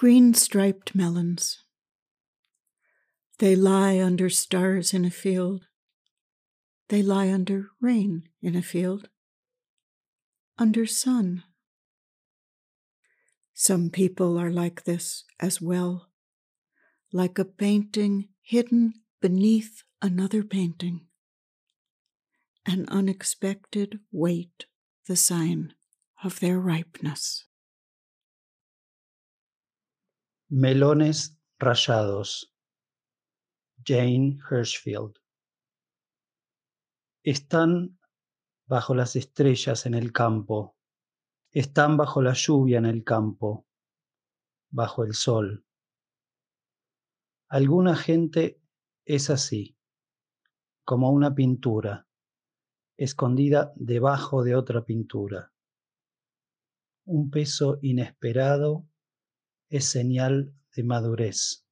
Green striped melons. They lie under stars in a field. They lie under rain in a field. Under sun. Some people are like this as well, like a painting hidden beneath another painting. An unexpected weight, the sign of their ripeness. Melones rayados. Jane Hirschfield. Están bajo las estrellas en el campo, están bajo la lluvia en el campo, bajo el sol. Alguna gente es así, como una pintura, escondida debajo de otra pintura. Un peso inesperado es señal de madurez.